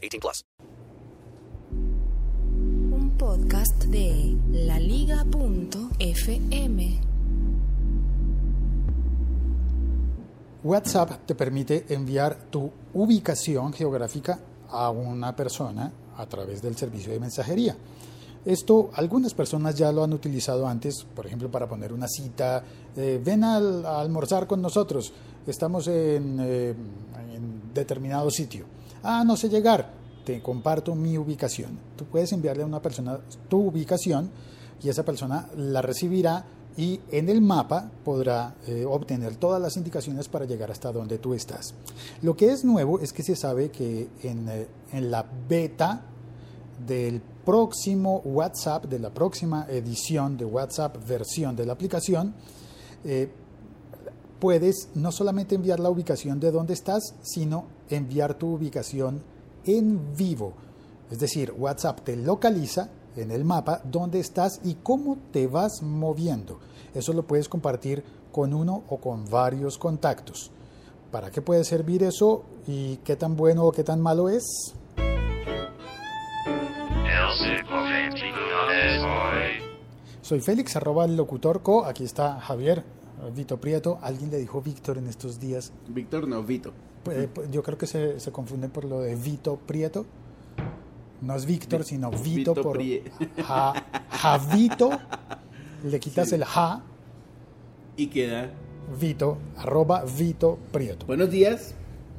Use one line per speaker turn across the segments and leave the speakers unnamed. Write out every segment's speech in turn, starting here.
18 plus.
Un podcast de laliga.fm.
WhatsApp te permite enviar tu ubicación geográfica a una persona a través del servicio de mensajería. Esto algunas personas ya lo han utilizado antes, por ejemplo, para poner una cita, eh, ven al- a, almorzar con nosotros, estamos en, eh, en determinado sitio. Ah, no sé llegar, te comparto mi ubicación. Tú puedes enviarle a una persona tu ubicación y esa persona la recibirá y en el mapa podrá eh, obtener todas las indicaciones para llegar hasta donde tú estás. Lo que es nuevo es que se sabe que en, eh, la beta del próximo WhatsApp, de la próxima edición de WhatsApp versión de la aplicación, eh, puedes no solamente enviar la ubicación de dónde estás, sino enviar tu ubicación en vivo. Es decir, WhatsApp te localiza en el mapa dónde estás y cómo te vas moviendo. Eso lo puedes compartir con uno o con varios contactos. ¿Para qué puede servir eso y qué tan bueno o qué tan malo es? Soy Félix, arroba el locutor co. Aquí está Javier, Vito Prieto. Alguien le dijo Víctor en estos días.
Víctor no, Vito.
Pues, pues, yo creo que se, se confunde por lo de Vito Prieto. No es Víctor, sino Vito,
Vito
por ja, Javito. Le quitas el ja,
Y queda.
Vito, arroba Vito Prieto.
Buenos días.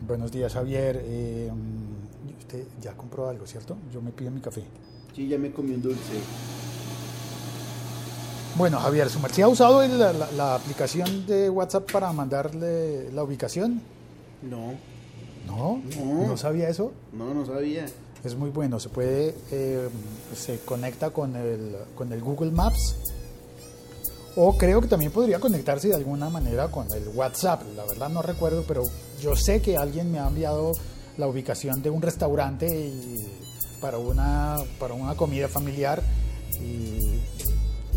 Buenos días, Javier. Eh, usted ya compró algo, ¿cierto? Yo me pido mi café.
Sí, ya me comí un dulce.
Bueno, Javier, ¿su merced ha usado la- la aplicación de WhatsApp para mandarle la ubicación?
No,
No,
No.
no sabía eso.
no, no sabía.
Es muy bueno, se puede, eh, se conecta con el, con el Google Maps o creo que también podría conectarse de alguna manera con el WhatsApp, la verdad no recuerdo, pero yo sé que alguien me ha enviado la ubicación de un restaurante y para, una, para una comida familiar y,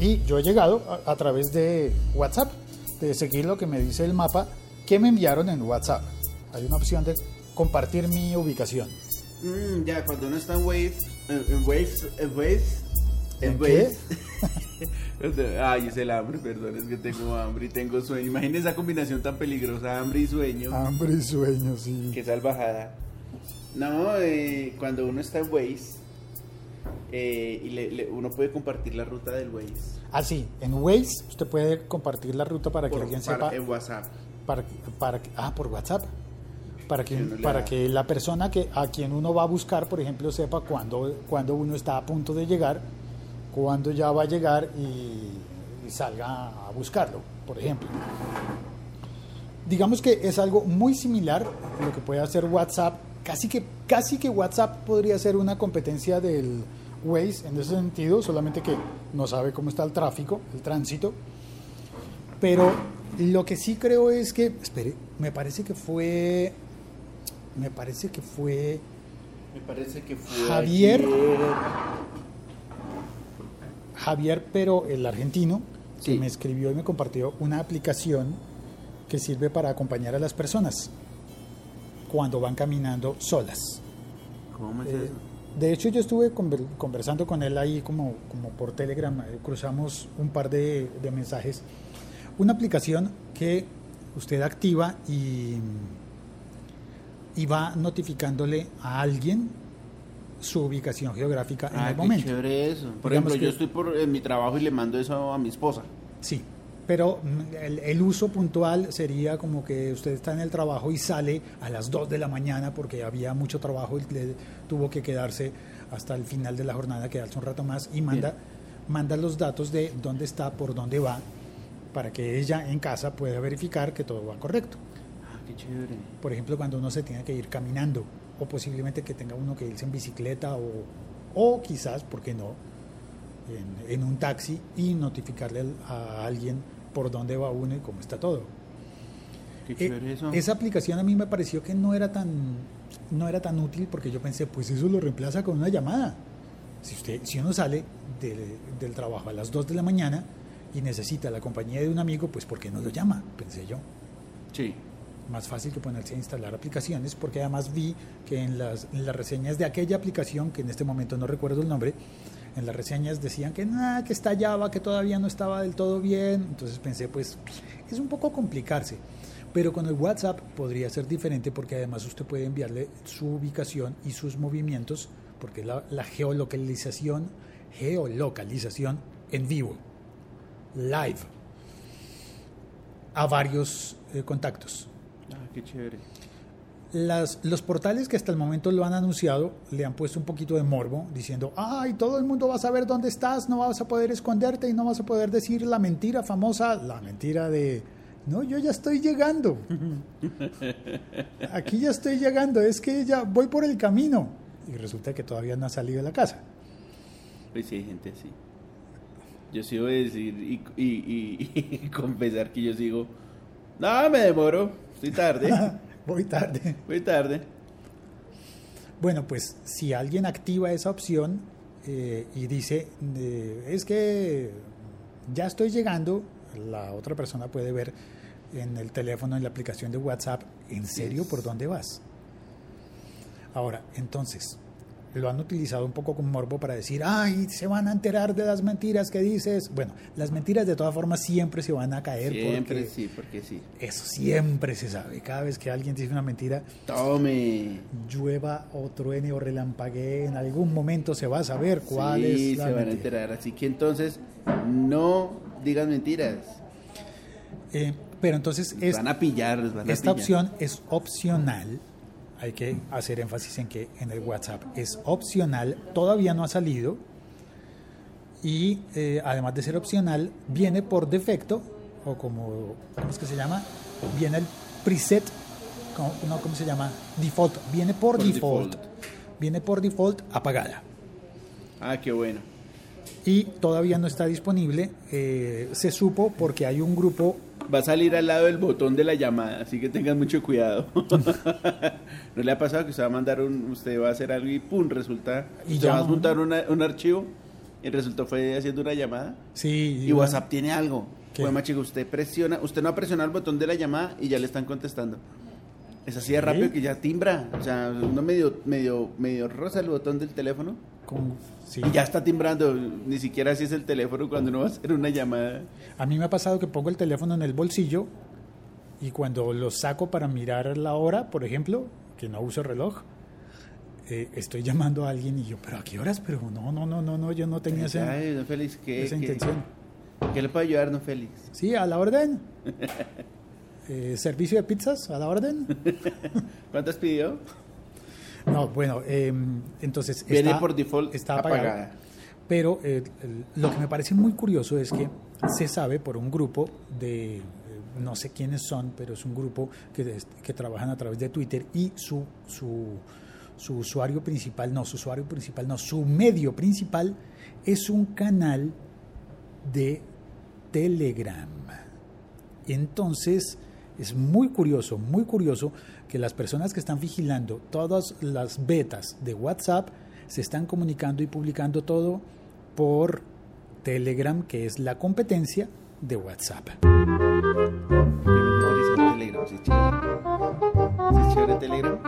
y yo he llegado a, a través de WhatsApp, de seguir lo que me dice el mapa que me enviaron en WhatsApp. Hay una opción de compartir mi ubicación.
Mm, ya, cuando uno está en Wave. En, Waves. En Waves.
¿En
Waves. Ay, es el hambre, perdón, es que tengo hambre y tengo sueño. Imagínense esa combinación tan peligrosa, hambre y sueño.
Hambre y sueño, sí.
Qué salvajada. No, eh, cuando uno está en Waze eh, y le- le- uno puede compartir la ruta del Waze.
Ah, sí, en Waze usted puede compartir la ruta para que alguien
para-
sepa.
en WhatsApp.
Para, para que- ah, por WhatsApp. Para que, para que la persona que a quien uno va a buscar, por ejemplo, sepa cuándo, cuándo uno está a punto de llegar, cuándo ya va a llegar y, y salga a buscarlo, por ejemplo. Digamos que es algo muy similar a lo que puede hacer WhatsApp. Casi que, casi que WhatsApp podría ser una competencia del Waze en ese sentido, solamente que no sabe cómo está el tráfico, el tránsito. Pero lo que sí creo es que, espere, me parece que fue, me parece que fue
Me parece que fue.
Javier.
ayer.
Javier, pero el argentino, que
Sí.
me escribió y me compartió una aplicación que sirve para acompañar a las personas cuando van caminando solas.
¿Cómo es
Eh,
eso?
de hecho, yo estuve conver- conversando con él ahí como, como por Telegram, eh, cruzamos un par de, de mensajes. Una aplicación que usted activa y, y va notificándole a alguien su ubicación geográfica en
Ah,
el
qué
momento.
chévere eso. Por
Digamos
ejemplo,
que-
yo estoy por en mi trabajo y le mando eso a mi esposa.
Sí, pero mm, el, el uso puntual sería como que usted está en el trabajo y sale a las 2 de la mañana porque había mucho trabajo y le tuvo que quedarse hasta el final de la jornada, quedarse un rato más y manda, manda los datos de dónde está, por dónde va, para que ella en casa pueda verificar que todo va correcto.
Qué chévere.
Por ejemplo, cuando uno se tiene que ir caminando o posiblemente que tenga uno que irse en bicicleta o, o quizás, ¿por qué no?, en, en un taxi y notificarle a alguien por dónde va uno y cómo está todo.
Qué
Eh,
chévere eso.
esa aplicación a mí me pareció que no era tan no era tan útil porque yo pensé, pues eso lo reemplaza con una llamada. Si usted si uno sale del- del trabajo a las 2 de la mañana y necesita la compañía de un amigo, pues ¿por qué no lo llama? Pensé yo
Sí.
Más fácil que ponerse a instalar aplicaciones, porque además vi que en las, en las reseñas de aquella aplicación, que en este momento no recuerdo el nombre, en las reseñas decían que nada, que estallaba, que todavía no estaba del todo bien, entonces pensé, pues es un poco complicarse, pero con el WhatsApp podría ser diferente porque además usted puede enviarle su ubicación y sus movimientos, porque la, la geolocalización, geolocalización en vivo, live, a varios eh, contactos.
Qué chévere.
Las, los portales que hasta el momento lo han anunciado le han puesto un poquito de morbo, diciendo, ay, todo el mundo va a saber dónde estás, no vas a poder esconderte y no vas a poder decir la mentira famosa, la mentira de, no, yo ya estoy llegando. Aquí ya estoy llegando, es que ya voy por el camino. Y resulta que todavía no ha salido de la casa.
Pues sí, hay gente así. Yo sí voy a decir y, y, y- y confesar que yo sigo. No, me demoro. Estoy tarde.
voy tarde.
Voy tarde.
Bueno, pues si alguien activa esa opción eh, y dice, eh, es que ya estoy llegando, la otra persona puede ver en el teléfono, en la aplicación de WhatsApp, ¿en serio por dónde vas? Ahora, entonces, lo han utilizado un poco con morbo para decir, ay, se van a enterar de las mentiras que dices. Bueno, las mentiras de todas formas siempre se van a caer
Siempre
porque
sí, porque sí.
eso siempre se sabe. Cada vez que alguien dice una mentira,
Tome.
llueva o truene o relampaguee, en algún momento se va a saber cuál
sí,
es la
se van a enterar. Así que entonces, no digan mentiras.
Eh, pero entonces es-
van a pillar, van a
esta
pillar.
opción es opcional. Hay que hacer énfasis en que en el WhatsApp es opcional, todavía no ha salido. Y eh, además de ser opcional, viene por defecto, o como, ¿cómo es que se llama? Viene el preset, ¿cómo, no, ¿cómo se llama? Default, viene por,
Por
default.
default.
Viene por default apagada.
Ah, qué bueno.
y todavía no está disponible. eh, se supo porque hay un grupo,
Va a salir al lado del botón de la llamada, así que tengan mucho cuidado. ¿No le ha pasado que usted va a mandar un, usted va a hacer algo y pum, resulta,
Y
usted va a juntar una- un archivo y resultó fue haciendo una llamada
sí,
y WhatsApp tiene algo. Pues chico, usted presiona, usted no ha presionado el botón de la llamada y ya le están contestando. Es así de rápido que ya timbra, o sea, uno medio, medio, medio rosa el botón del teléfono
con- sí.
y ya está timbrando, ni siquiera así es el teléfono cuando uno va a hacer una llamada.
A mí me ha pasado que pongo el teléfono en el bolsillo y cuando lo saco para mirar la hora, por ejemplo, que no uso reloj, eh, estoy llamando a alguien y yo, pero ¿a qué horas? Pero no, no, no, no, no yo no tenía esa,
Ay, don Félix, ¿qué,
esa
qué-
intención.
¿qué le puede ayudar, don Félix?
Sí, a la orden. Eh, servicio de pizzas, a la orden.
¿Cuántas pidió?
No, bueno, eh, entonces
Viene
está,
por default
está apagada.
apagada.
Pero eh, lo que me parece muy curioso es que se sabe por un grupo de, eh, no sé quiénes son, pero es un grupo que, que trabajan a través de Twitter y su, su, su usuario principal, no, su usuario principal, no, su medio principal es un canal de Telegram. Entonces, es muy curioso, muy curioso que las personas que están vigilando todas las betas de WhatsApp se están comunicando y publicando todo por Telegram, que es la competencia de WhatsApp.
Utiliza Telegram, sí es chévere. ¿Sí es chévere Telegram?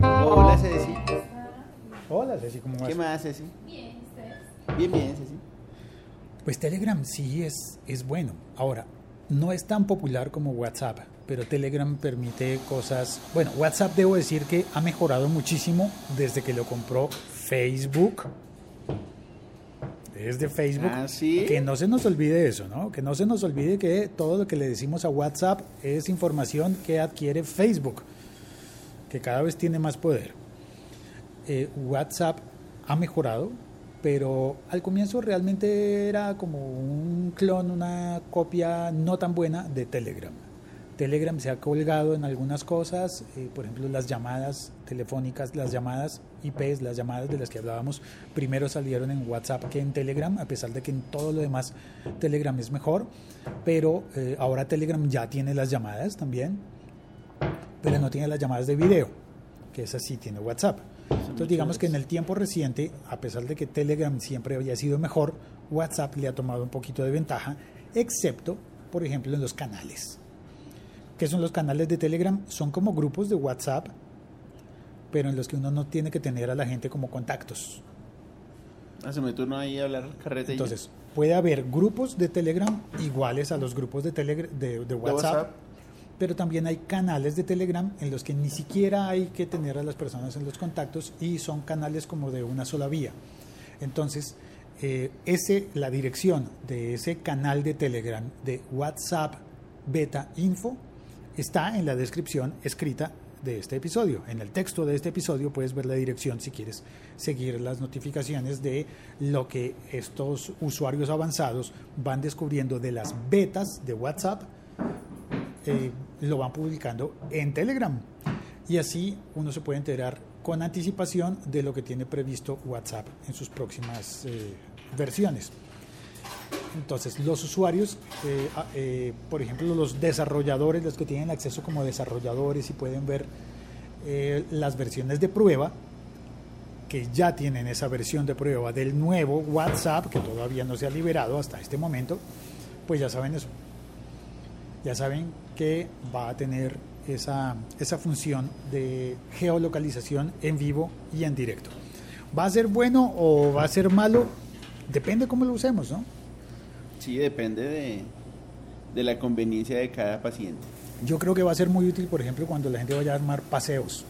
Hola, Ceci.
Hola, Ceci, ¿cómo vas?
¿Qué más, Ceci? Bien, Bien, bien, Ceci.
Pues Telegram sí es, es bueno. Ahora, no es tan popular como WhatsApp. pero Telegram permite cosas. Bueno, WhatsApp debo decir que ha mejorado muchísimo desde que lo compró Facebook. Desde Facebook.
Ah, ¿sí?
Que no se nos olvide eso, ¿no? Que no se nos olvide que todo lo que le decimos a WhatsApp es información que adquiere Facebook, que cada vez tiene más poder. Eh, WhatsApp ha mejorado, pero al comienzo realmente era como un clon, una copia no tan buena de Telegram. Telegram se ha colgado en algunas cosas, eh, por ejemplo las llamadas telefónicas, las llamadas IPs, las llamadas de las que hablábamos, primero salieron en WhatsApp que en Telegram, a pesar de que en todo lo demás Telegram es mejor, pero eh, ahora Telegram ya tiene las llamadas también, pero no tiene las llamadas de video, que esa sí tiene WhatsApp. Entonces digamos que en el tiempo reciente, a pesar de que Telegram siempre había sido mejor, WhatsApp le ha tomado un poquito de ventaja, excepto, por ejemplo, en los canales. ¿Qué son los canales de Telegram? Son como grupos de WhatsApp, pero en los que uno no tiene que tener a la gente como contactos.
Haceme turno ahí a hablar ya.
Entonces, puede haber grupos de Telegram iguales a los grupos de, Telegra- de, de WhatsApp,
WhatsApp.
Pero también hay canales de Telegram en los que ni siquiera hay que tener a las personas en los contactos y son canales como de una sola vía. Entonces, eh, ese, la dirección de ese canal de Telegram de WhatsApp Beta Info está en la descripción escrita de este episodio. En el texto de este episodio puedes ver la dirección si quieres seguir las notificaciones de lo que estos usuarios avanzados van descubriendo de las betas de WhatsApp. Eh, lo van publicando en Telegram. Y así uno se puede enterar con anticipación de lo que tiene previsto WhatsApp en sus próximas eh, versiones. Entonces, los usuarios, eh, ah, por ejemplo, los desarrolladores, los que tienen acceso como desarrolladores y pueden ver las versiones de prueba, que ya tienen esa versión de prueba del nuevo WhatsApp, que todavía no se ha liberado hasta este momento, pues ya saben eso. Ya saben que va a tener esa, esa función de geolocalización en vivo y en directo. ¿Va a ser bueno o va a ser malo? Depende cómo lo usemos, ¿no?
Sí, depende de, de la conveniencia de cada paciente.
Yo creo que va a ser muy útil, por ejemplo, cuando la gente vaya a armar paseos.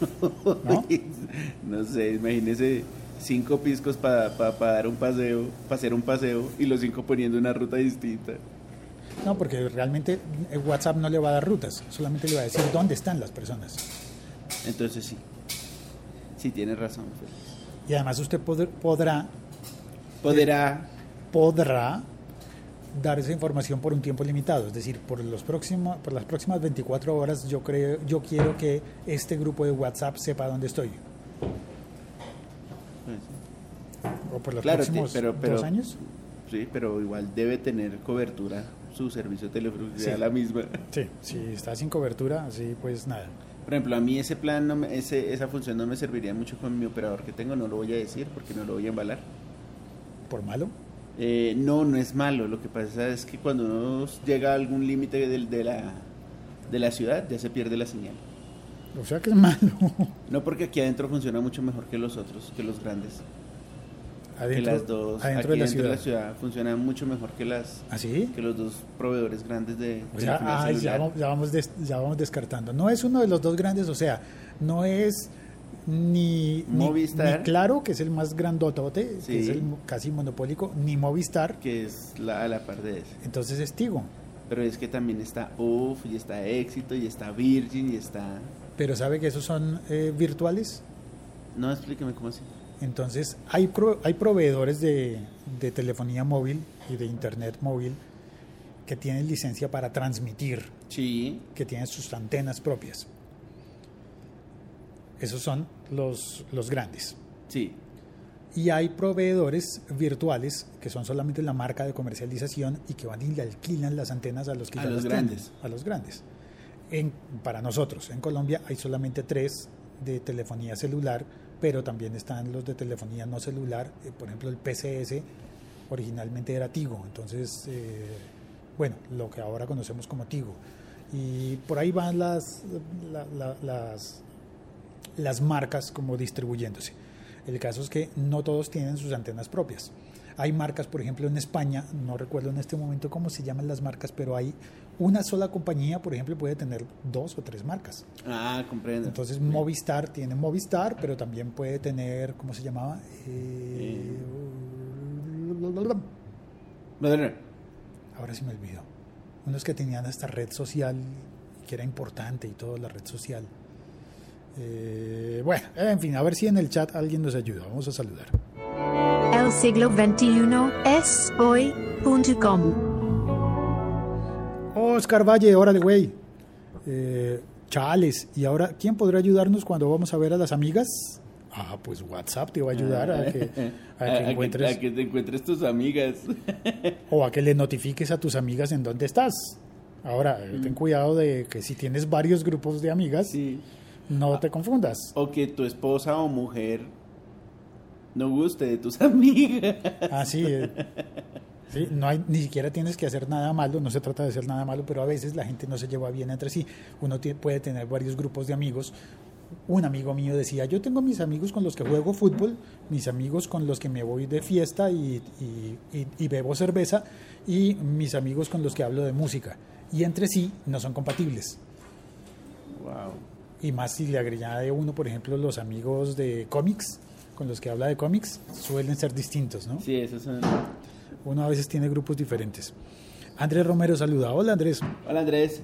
¿No?
No sé, imagínese cinco piscos para dar un paseo, para hacer un paseo y los cinco poniendo una ruta distinta.
No, porque realmente el WhatsApp no le va a dar rutas, solamente le va a decir dónde están las personas.
Entonces sí, sí tiene razón. pues.
Y además usted pod- podrá,
Podrá,
podrá dar esa información por un tiempo limitado, es decir, por los próximos, por las próximas 24 horas yo creo, yo quiero que este grupo de WhatsApp sepa dónde estoy.
pues,
O por los
Claro,
próximos
pero- pero-
dos años.
sí, pero igual debe tener cobertura su servicio que sea
Sí.
la misma.
Sí, si está sin cobertura, así pues nada.
Por ejemplo, a mí ese plan, no me- ese, esa función no me serviría mucho con mi operador que tengo, no lo voy a decir porque no lo voy a embalar.
Por malo.
Eh, no, no es malo. Lo que pasa es que cuando uno llega a algún límite del- de, la, de la ciudad, ya se pierde la señal.
O sea que es malo.
No porque aquí adentro funciona mucho mejor que los otros, que los grandes.
Adentro,
que las dos,
adentro
aquí
de la
dentro de la ciudad funcionan mucho mejor que las
¿Así?
que los dos proveedores grandes de
O sea,
telefonía
ah, ya, vamos, ya, vamos des- ya vamos descartando. No es uno de los dos grandes, o sea, no es ni,
Movistar.
ni Claro, que es el más grandotote, que
Sí.
es el casi monopólico, ni Movistar,
que es la, a la par de ese.
entonces es Tigo.
Pero es que también está UF, y está Éxito, y está Virgin, y está...
Pero sabe que esos son eh, virtuales.
No, explíqueme cómo así.
Entonces, hay, pro- hay proveedores de, de telefonía móvil y de internet móvil que tienen licencia para transmitir,
Sí,
que tienen sus antenas propias. Esos son los, los grandes.
sí.
Y hay proveedores virtuales que son solamente la marca de comercialización y que van y le alquilan las antenas a los que
A
ya
los
las tienen,
grandes.
a los grandes. En, para nosotros, en Colombia hay solamente tres de telefonía celular, pero también están los de telefonía no celular. Eh, por ejemplo, el PCS originalmente era Tigo, entonces, eh, bueno, lo que ahora conocemos como Tigo. Y por ahí van las, la- la- las, las marcas como distribuyéndose. El caso es que no todos tienen sus antenas propias. Hay marcas, por ejemplo, en España, no recuerdo en este momento cómo se llaman las marcas, pero hay una sola compañía, por ejemplo, puede tener dos o tres marcas.
Ah, comprendo.
Entonces Movistar tiene Movistar, pero también puede tener, ¿cómo se llamaba? Eh, ahora sí me olvidó. Unos que tenían esta red social, que era importante y todo, la red social. Eh, bueno, en fin, a ver si en el chat alguien nos ayuda. Vamos a saludar.
El siglo XXI es hoy.com.
Oscar Valle, hora de güey. Eh, chales, ¿y ahora quién podrá ayudarnos cuando vamos a ver a las amigas? Ah, pues WhatsApp te va a ayudar a que, a que
A- a que-
encuentres
a que te encuentres tus amigas.
o a que le notifiques a tus amigas en dónde estás. Ahora, eh, ten cuidado de que si tienes varios grupos de amigas,
Sí.
no te confundas.
O que tu esposa o mujer no guste de tus amigas.
Así es. Sí, no hay, ni siquiera tienes que hacer nada malo, no se trata de hacer nada malo, pero a veces la gente no se lleva bien entre sí. Uno puede tener varios grupos de amigos. Un amigo mío decía, yo tengo mis amigos con los que juego fútbol, mis amigos con los que me voy de fiesta y, y- y- y bebo cerveza, y mis amigos con los que hablo de música. Y entre sí no son compatibles.
Wow.
Y más si le agrega uno, por ejemplo, los amigos de cómics, con los que habla de cómics, suelen ser distintos, ¿no?
Sí, esos son.
Uno a veces tiene grupos diferentes. Andrés Romero saluda. Hola Andrés.
Hola Andrés.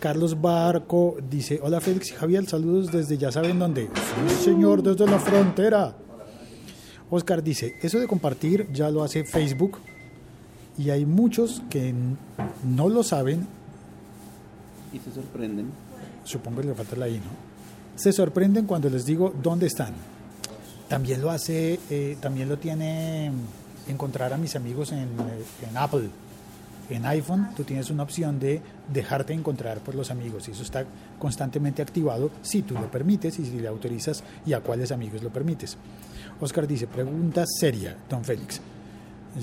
Carlos Barco dice, hola Félix y Javier, saludos desde ya saben dónde. Sí, señor, desde la frontera. Oscar dice, eso de compartir ya lo hace Facebook y hay muchos que no lo saben,
Y se sorprenden.
supongo que le falta la I, ¿no? Se sorprenden cuando les digo dónde están. También lo hace, eh, también lo tiene encontrar a mis amigos en, eh, en Apple. En iPhone tú tienes una opción de dejarte encontrar por los amigos y eso está constantemente activado si tú lo permites y si le autorizas y a cuáles amigos lo permites. Oscar dice, pregunta seria, don Félix.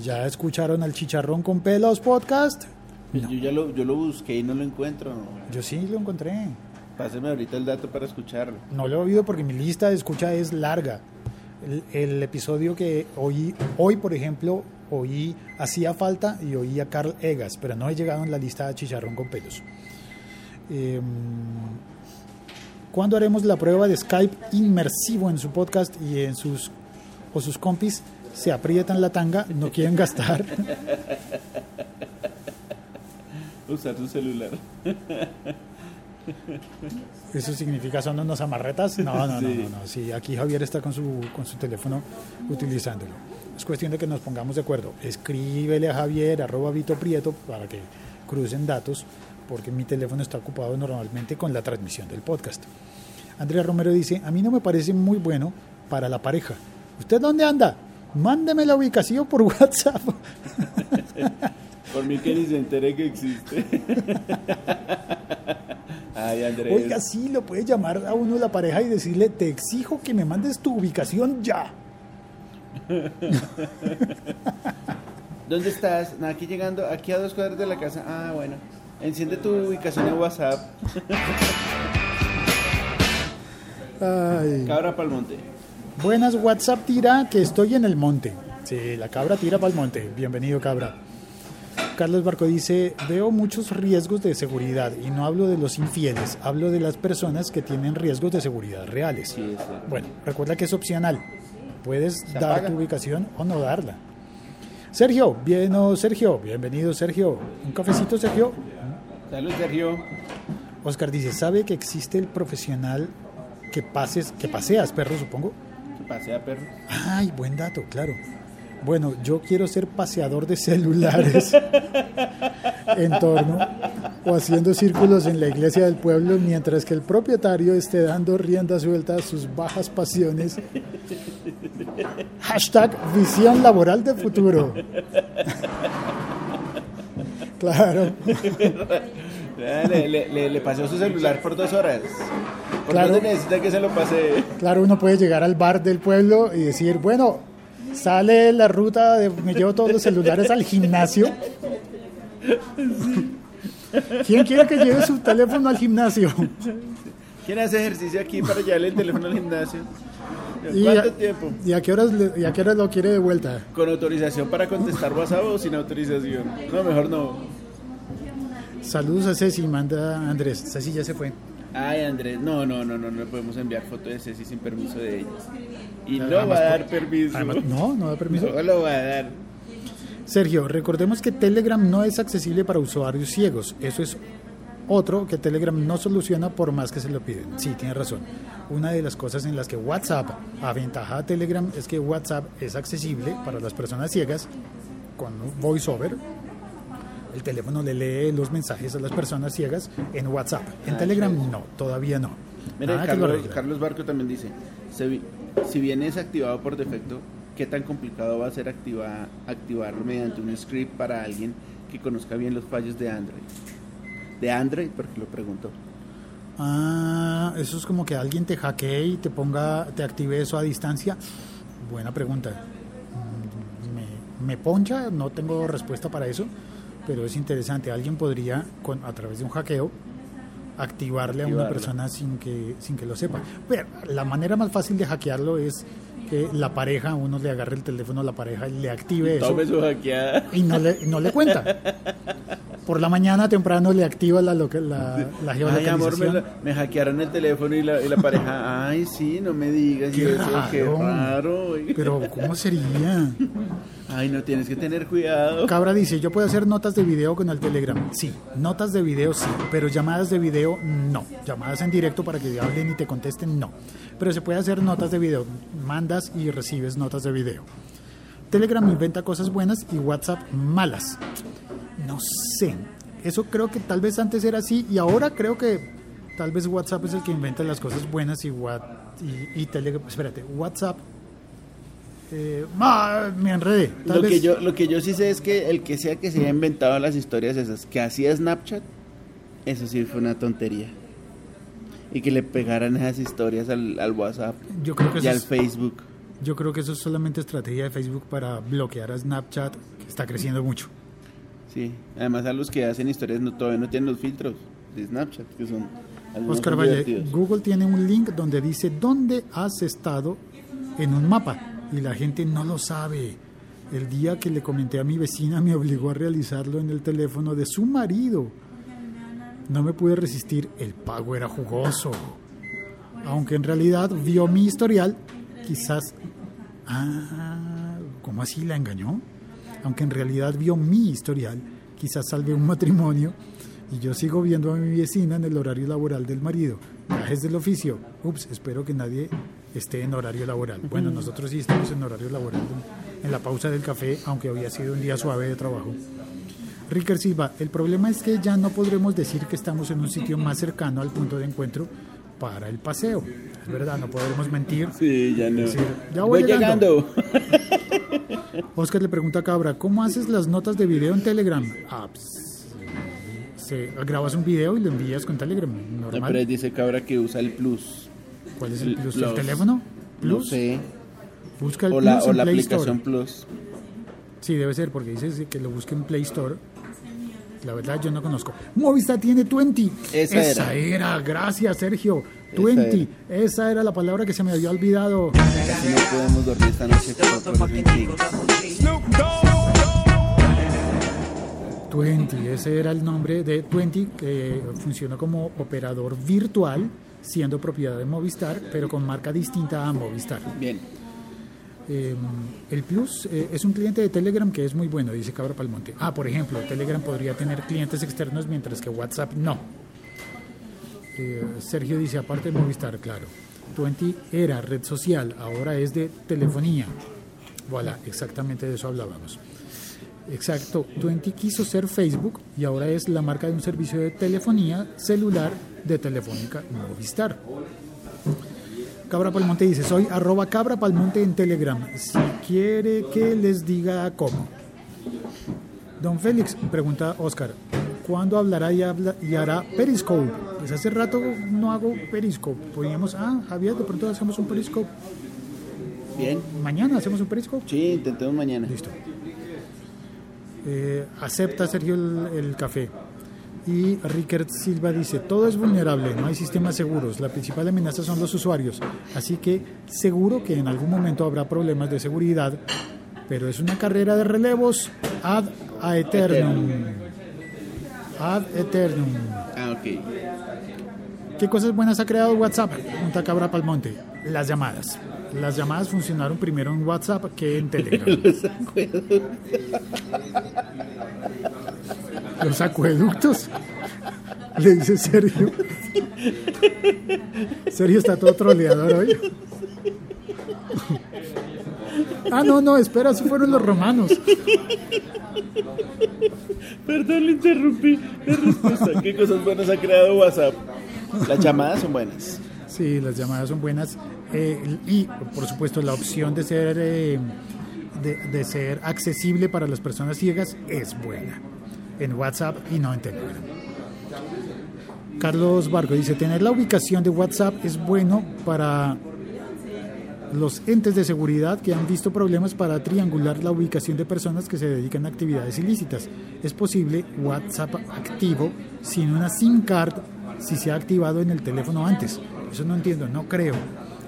¿Ya escucharon al chicharrón con pelos podcast?
Yo ya lo, yo lo busqué y no lo encuentro.
Yo sí lo encontré.
Páseme ahorita el dato para escucharlo.
No lo he oído porque mi lista de escucha es larga. El, el episodio que oí hoy, por ejemplo, oí Hacía Falta y oí a Carl Egas, pero no he llegado en la lista de Chicharrón con pelos. Eh, ¿Cuándo haremos la prueba de Skype inmersivo en su podcast y en sus o sus compis se aprietan la tanga, no quieren gastar?
Usar tu celular.
¿Eso significa son unos amarretas? No, no, no,
Sí.
no, no. Sí, aquí Javier está con su, con su teléfono utilizándolo. Es cuestión de que nos pongamos de acuerdo. Escríbele a Javier, arroba Vito Prieto, para que crucen datos, porque mi teléfono está ocupado normalmente con la transmisión del podcast. Andrea Romero dice, a mí no me parece muy bueno para la pareja. ¿Usted dónde anda? Mándeme la ubicación por WhatsApp.
Por mí que ni se entere que existe. Ay, Andrés.
Oiga, sí, lo puede llamar a uno la pareja y decirle, te exijo que me mandes tu ubicación ya.
¿Dónde estás? No, aquí llegando, aquí a dos cuadras de la casa. Ah, bueno. Enciende tu ubicación en WhatsApp.
Ay.
Cabra pa'l monte.
Buenas WhatsApp tira que estoy en el monte. Sí, la cabra tira para el monte. Bienvenido cabra. Carlos Barco dice, veo muchos riesgos de seguridad y no hablo de los infieles, hablo de las personas que tienen riesgos de seguridad reales.
Sí.
Bueno, recuerda que es opcional. Puedes dar tu ubicación o no darla. Sergio, bien, oh, Sergio, bienvenido Sergio. Un cafecito Sergio.
Salud, Sergio.
Oscar dice, ¿sabe que existe el profesional que pases, que paseas perro, supongo?
Que pasea, perro.
Ay, buen dato, claro. Bueno, yo quiero ser paseador de celulares en torno o haciendo círculos en la iglesia del pueblo mientras que el propietario esté dando rienda suelta a sus bajas pasiones. Hashtag visión laboral de futuro. Claro,
Ah, Le, le, paseó su celular por dos horas. ¿Por
Claro.
necesita que se lo pase?
claro, uno puede llegar al bar del pueblo y decir, bueno, sale la ruta, de, me llevo todos los celulares al gimnasio. ¿Quién quiere que lleve su teléfono al gimnasio?
¿Quién hace ejercicio aquí para llevarle el teléfono al gimnasio?
¿Y
¿Cuánto
a,
tiempo?
¿y a qué horas y a qué horas lo quiere de vuelta?
¿Con autorización para contestar WhatsApp o sin autorización? No, mejor no.
Saludos a Ceci, manda Andrés. Ceci ya se fue.
Ay, Andrés, no, no, no, no, no podemos enviar foto de Ceci sin permiso de ella. Y no
Además,
va a dar permiso.
además, no, no da permiso.
No lo va a dar.
Sergio, recordemos que Telegram no es accesible para usuarios ciegos. Eso es otro que Telegram no soluciona por más que se lo piden. Sí, tiene razón. Una de las cosas en las que WhatsApp aventaja a Telegram es que WhatsApp es accesible para las personas ciegas con VoiceOver. El teléfono le lee los mensajes a las personas ciegas en WhatsApp. En
Ah,
Telegram no, todavía no.
Mira, Carlos. Carlos Barco también dice, si bien es activado por defecto, ¿qué tan complicado va a ser activa- activarlo mediante un script para alguien que conozca bien los fallos de Android? De Android, porque lo pregunto.
Ah, eso es como que alguien te hackee y te ponga, te active eso a distancia. Buena pregunta. Mm, Me, me poncha, no tengo respuesta para eso, pero es interesante. Alguien podría, con, a través de un hackeo, activarle a una persona sin que, sin que lo sepa. Pero la manera más fácil de hackearlo es que la pareja, uno le agarre el teléfono a la pareja y le active eso
Tome su hackeada.
y no le, no le cuenta. Por la mañana temprano le activa la, la, la
Ay,
geolocalización.
amor, me, la- me hackearon el teléfono y la, y la pareja, ay, sí, no me digas.
Qué
eso, qué
raro.
raro.
Pero ¿cómo sería?
Ay, no tienes que tener cuidado.
Cabra dice, yo puedo hacer notas de video con el Telegram. Sí, notas de video sí, pero llamadas de video no. Llamadas en directo para que hablen y te contesten no. Pero se puede hacer notas de video. Mandas y recibes notas de video. Telegram inventa cosas buenas y WhatsApp malas. No sé. Eso creo que tal vez antes era así y ahora creo que tal vez WhatsApp es el que inventa las cosas buenas y, What, y, y Telegram... Espérate, WhatsApp... eh, ah, me enredé. Tal
Lo que, yo, lo que yo sí sé es que el que sea que se haya inventado las historias esas que hacía Snapchat, eso sí fue una tontería. Y que le pegaran esas historias al, al WhatsApp
Yo creo que
y al
es-
Facebook.
Yo creo que eso es solamente estrategia de Facebook para bloquear a Snapchat, que está creciendo mucho.
Sí, además a los que hacen historias no, todavía no tienen los filtros de Snapchat, que son
Oscar Valle. Google tiene un link donde dice dónde has estado en un mapa y la gente no lo sabe. El día que le comenté a mi vecina me obligó a realizarlo en el teléfono de su marido. No me pude resistir, el pago era jugoso. Aunque en realidad vio mi historial, quizás... Ah, ¿cómo así la engañó? Aunque en realidad vio mi historial, quizás salve un matrimonio y yo sigo viendo a mi vecina en el horario laboral del marido. Gajes del oficio. Ups, espero que nadie esté en horario laboral. Bueno, nosotros sí estamos en horario laboral en la pausa del café, aunque había sido un día suave de trabajo. Ricker Silva, el problema es que ya no podremos decir que estamos en un sitio más cercano al punto de encuentro para el paseo. Es verdad, no podremos mentir.
Sí, ya no.
decir, ya voy
Voy llegando.
Oscar le pregunta a Cabra, ¿cómo haces las notas de video en Telegram? Ah, pues, se- grabas un video y lo envías con Telegram,
No,
normal.
pero dice Cabra que usa el Plus.
¿Cuál es el plus?
Los-
¿El teléfono?
No
¿Plus?
sé.
Busca el
O la,
plus
o
en
la
Play
aplicación
Store.
Plus.
Sí, debe ser, porque dice que lo busque en Play Store. La verdad, yo no conozco. Movistar tiene 20.
Esa
era. gracias, Sergio. 20. Esa era. la palabra que se me había olvidado.
Casi no podemos dormir esta noche por, por ese intriga.
20, ese era el nombre de 20, que funcionó como operador virtual, siendo propiedad de Movistar, pero con marca distinta a Movistar.
Bien.
Eh, el Plus eh, es un cliente de Telegram que es muy bueno, dice Cabra Palmonte. Ah, por ejemplo, Telegram podría tener clientes externos mientras que WhatsApp no. Eh, Sergio dice, aparte de Movistar, claro. 20 era red social, ahora es de telefonía. Voilà, exactamente de eso hablábamos. Exacto, 20 quiso ser Facebook y ahora es la marca de un servicio de telefonía celular de Telefónica Movistar. Cabra Palmonte dice, soy arroba Cabra Palmonte en Telegram. Si quiere que les diga cómo. Don Félix, pregunta Oscar, ¿cuándo hablará y, habla- y hará Periscope? Pues hace rato no hago Periscope. Podríamos, ah, Javier, de pronto hacemos un Periscope.
Bien.
Mañana hacemos un Periscope.
Sí, intentemos mañana.
Listo. Eh, acepta Sergio el, el café. Y Rickert Silva dice, todo es vulnerable, no hay sistemas seguros, la principal amenaza son los usuarios, así que seguro que en algún momento habrá problemas de seguridad, pero es una carrera de relevos ad aeternum. Ad eternum.
Ah, ok.
¿Qué cosas buenas ha creado WhatsApp? Punta Cabra Palmonte. Las llamadas. Las llamadas funcionaron primero en WhatsApp que en Telegram. Los acueductos. Le dice Sergio. Sergio está todo troleador hoy. Ah, no, no, espera, esos fueron los romanos.
Perdón, le interrumpí la respuesta. ¿Qué cosas buenas ha creado WhatsApp? Las llamadas son buenas.
Sí, las llamadas son buenas. Eh, y, por supuesto, la opción de ser, eh, de, de ser accesible para las personas ciegas es buena. En WhatsApp y no en Telegram. Carlos Vargo dice, tener la ubicación de WhatsApp es bueno para los entes de seguridad que han visto problemas para triangular la ubicación de personas que se dedican a actividades ilícitas. Es posible WhatsApp activo sin una SIM card si se ha activado en el teléfono antes. Eso no entiendo, no creo.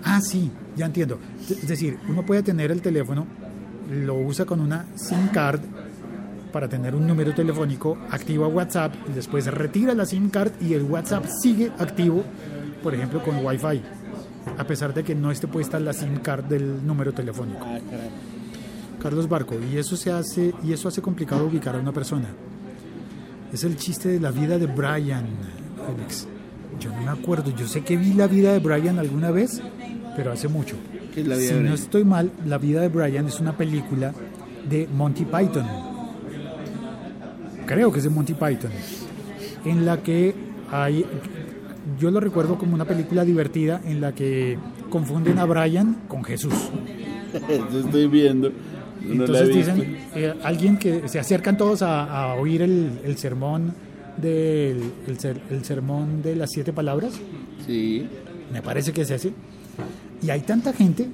Ah, sí, ya entiendo. Es decir, uno puede tener el teléfono, lo usa con una SIM card para tener un número telefónico, activa WhatsApp y después retira la SIM card y el WhatsApp sigue activo, por ejemplo, con Wi-Fi, a pesar de que no esté puesta la SIM card del número telefónico.
Ah.
Carlos Barco, y eso se hace y eso hace complicado ubicar a una persona. Es el chiste de la vida de Brian, Félix. Yo no me acuerdo, yo sé que vi la vida de Brian alguna vez, pero hace mucho.
¿Qué es la vida
si
de
no estoy mal, La vida de Brian es una película de Monty Python. Creo que es de Monty Python. En la que hay. Yo lo recuerdo como una película divertida en la que confunden a Brian con Jesús.
Eso estoy viendo. No
Entonces dicen, eh, alguien que se acercan todos a, a oír el, el sermón del el, ser- el sermón de las siete palabras,
Sí.
me parece que es ese, y hay tanta gente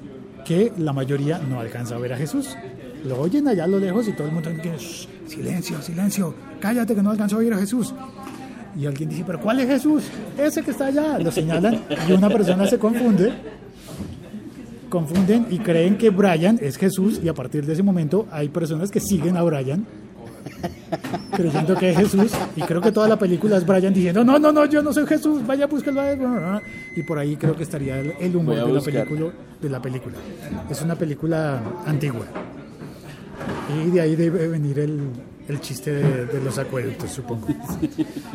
que la mayoría no alcanza a ver a Jesús. Lo oyen allá a lo lejos y todo el mundo dice, "Shh, silencio, silencio, cállate que no alcanzó a oír a Jesús. Y alguien dice, pero ¿cuál es Jesús? Ese que está allá. Lo señalan y una persona se confunde confunden y creen que Brian es Jesús y a partir de ese momento hay personas que siguen a Brian creyendo que es Jesús y creo que toda la película es Brian diciendo no, no, no, yo no soy Jesús, vaya búsquelo a él", y por ahí creo que estaría el, humor de la, película, de la película. Es una película antigua y de ahí debe venir el, el chiste de, de los acueductos, supongo.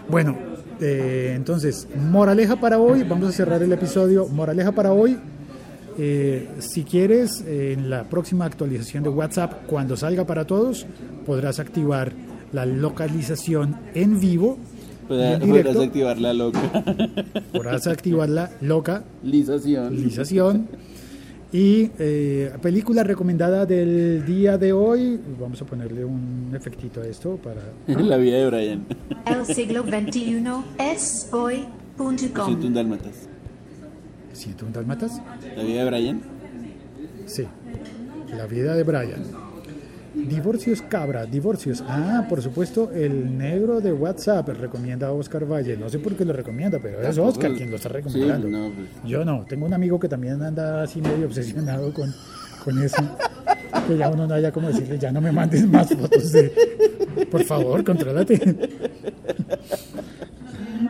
Bueno, eh, entonces, moraleja para hoy, vamos a cerrar el episodio. Moraleja para hoy, eh, si quieres, eh, en la próxima actualización de WhatsApp, cuando salga para todos, podrás activar la localización en vivo.
Podrás,
en directo,
podrás activar la loca.
podrás activar la
Lización.
localización. Y eh, película recomendada del día de hoy, vamos a ponerle un efectito a esto para...
La vida de Brian.
El siglo XXI es
Siento
hoy.com.
un dálmatas.
¿101 Dálmatas?
La vida de Brian.
Sí, la vida de Brian. Divorcios Cabra, divorcios. Ah, por supuesto, el negro de WhatsApp recomienda a Oscar Valle. No sé por qué lo recomienda, pero es Oscar quien lo está recomendando.
Sí, no, pues.
Yo no, tengo un amigo que también anda así medio obsesionado con, con eso. Que ya uno no haya como decirle, ya no me mandes más fotos de... Por favor, contrólate.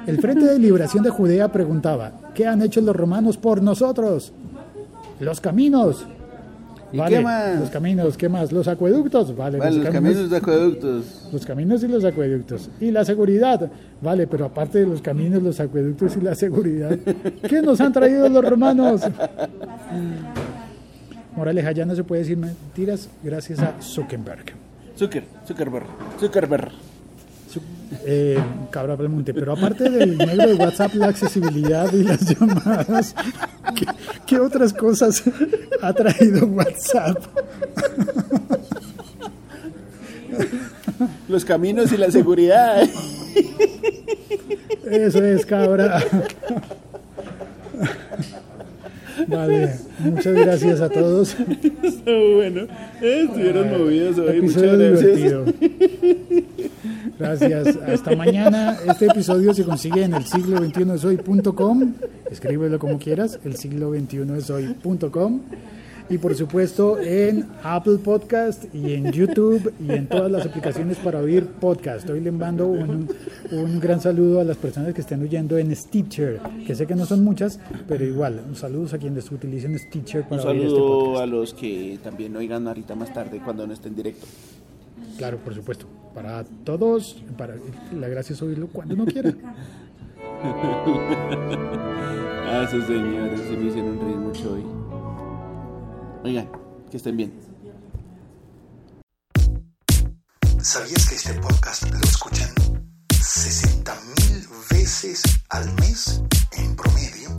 El Frente de Liberación de Judea preguntaba, ¿qué han hecho los romanos por nosotros? Los caminos.
¿Y qué más?
Los caminos, ¿qué más? Los acueductos, vale.
Vale, los caminos de acueductos.
los caminos y los acueductos. Y la seguridad, vale, pero aparte de los caminos, los acueductos y la seguridad, ¿qué nos han traído los romanos? Moraleja, ya no se puede decir mentiras gracias a Zuckerberg.
Zucker, Zuckerberg, Zuckerberg.
Eh, Cabra Belmonte, pero aparte del negro de WhatsApp, la accesibilidad y las llamadas, ¿qué, qué otras cosas ha traído WhatsApp?
Los caminos y la seguridad.
Eso es, cabra. Vale, muchas gracias a todos.
bueno, eh, estuvieron movidos hoy. Muchas gracias.
divertido. Gracias. Hasta mañana. Este episodio se consigue en el siglo 21 soy.com. Escríbelo como quieras, el siglo 21 soy.com. Y por supuesto en Apple Podcast y en YouTube y en todas las aplicaciones para oír podcast. Hoy le mando un, un gran saludo a las personas que estén oyendo en Stitcher, que sé que no son muchas, pero igual, un saludo a quienes utilicen Stitcher
Un
para oír este
saludo
podcast.
a los que también oigan ahorita más tarde cuando no esté en directo.
Claro, por supuesto. Para todos, para la gracia es oírlo cuando uno quiera.
Ah, esos señores se me hicieron reír mucho hoy. Oigan, que estén bien.
¿Sabías que este podcast lo escuchan 60 mil veces al mes en promedio?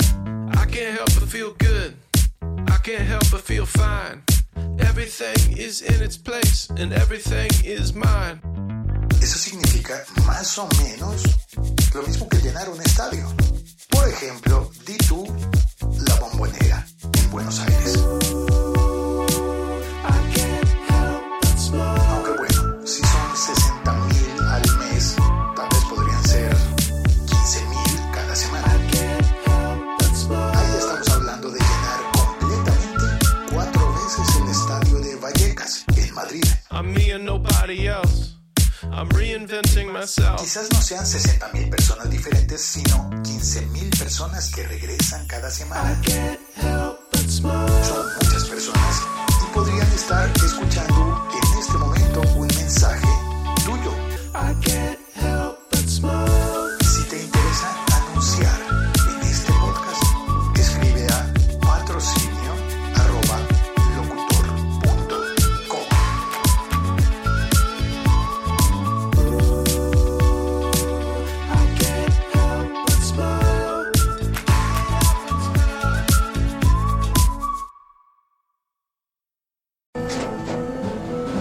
I can't help but feel good. I can't help but feel fine. Everything is in its place and everything is mine.
Eso significa más o menos lo mismo que llenar un estadio. Por ejemplo, di tú la bombonera en Buenos Aires. Sean 60 mil personas diferentes, sino 15 mil personas que regresan cada semana.